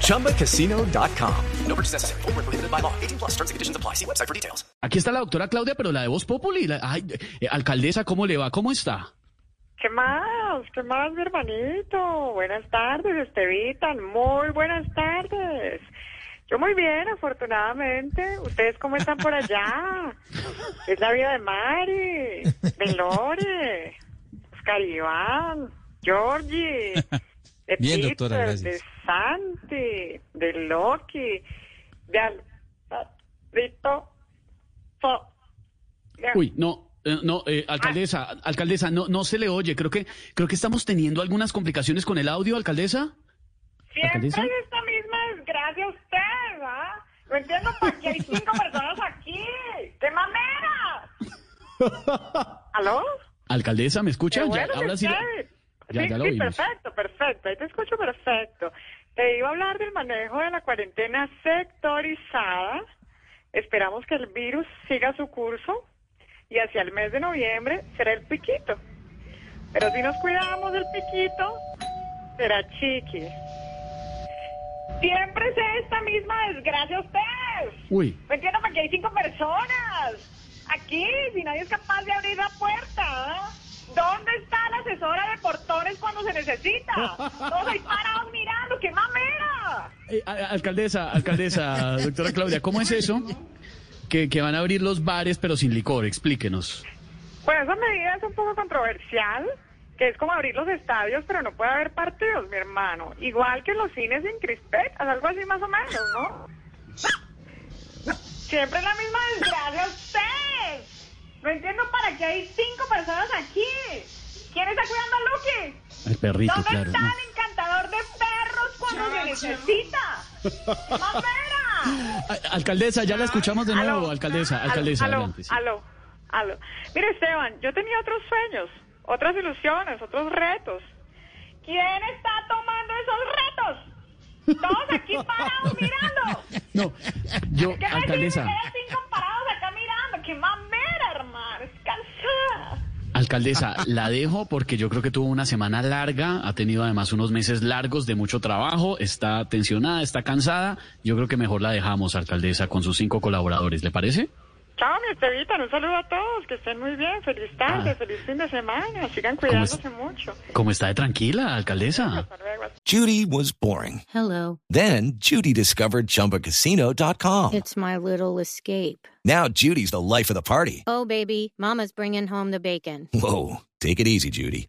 ChumbaCasino.com. No purchase necessary. Void where prohibited by law. 18 plus terms and conditions apply. See website for details. Aquí está la doctora Claudia, pero la de Voz Populi. La- ay, eh, alcaldesa, ¿cómo le va? ¿Cómo está? ¿Qué más? ¿Qué más, mi hermanito? Buenas tardes, Estevitan. Muy buenas tardes. Yo muy bien, afortunadamente. ¿Ustedes cómo están por allá? Es la vida de Mari, de Lore, Oscar Iván, Georgie, de Bien, Peter, doctora, gracias. de Santi, de Loki, de Uy, no. eh, No, eh, alcaldesa, alcaldesa, no, no se le oye. Creo que, creo que estamos teniendo algunas complicaciones con el audio, alcaldesa. Siempre ¿Alcaldesa? es esta misma desgracia usted, ¿ah? No entiendo por qué hay cinco personas aquí. ¡Qué mamera! ¿Aló? Alcaldesa, ¿me escucha? Ya, ahora sí. Ya, sí, ya lo sí, oímos. perfecto, perfecto. Ahí te escucho perfecto. Te iba a hablar del manejo de la cuarentena sectorizada. Esperamos que el virus siga su curso y hacia el mes de noviembre será el piquito. Pero si nos cuidamos del piquito, será chiqui. Siempre es esta misma desgracia usted. Uy, No entiendo por qué hay cinco personas. Aquí, si nadie es capaz de abrir la puerta. ¿ah? ¿Dónde está la asesora de portones cuando se necesita? Todos ahí parados ¡qué mamera! eh, alcaldesa, alcaldesa, doctora Claudia, ¿cómo es eso? Que, que van a abrir los bares, pero sin licor. Explíquenos. Pues esa medida es un poco controversial, que es como abrir los estadios, pero no puede haber partidos, mi hermano. Igual que los cines en crispetas, algo así más o menos, ¿no? Siempre es la misma desgracia usted. No entiendo para qué hay cinco personas aquí. ¿Quién está cuidando a Lucky? El perrito, ¿Dónde claro. no. el encantador de perros cuando se necesita? ¡Mamera! Alcaldesa, ya la escuchamos de nuevo, Aló. alcaldesa, alcaldesa, aló, adelante. sí. aló, aló. Mire, Esteban, yo tenía otros sueños, otras ilusiones, otros retos. ¿Quién está tomando esos retos? Todos aquí parados mirando. No, yo, ¿Qué alcaldesa? Quedan cinco parados acá mirando. ¡Qué mamera, hermano! ¡Es cansada! Alcaldesa, la dejo porque yo creo que tuvo una semana larga, ha tenido además unos meses largos de mucho trabajo, está tensionada, está cansada. Yo creo que mejor la dejamos, alcaldesa, con sus cinco colaboradores, ¿le parece? Chao, mi Estevita. Un saludo a todos. Que estén muy bien. Feliz tarde, Ah. feliz fin de semana. Sigan ¿Cómo cuidándose mucho. ¿Cómo está de tranquila, alcaldesa? Judy was boring. Hello. Then Judy discovered ChumbaCasino.com. It's my little escape. Now Judy's the life of the party. Oh, baby, Mama's bringing home the bacon. Whoa, take it easy, Judy.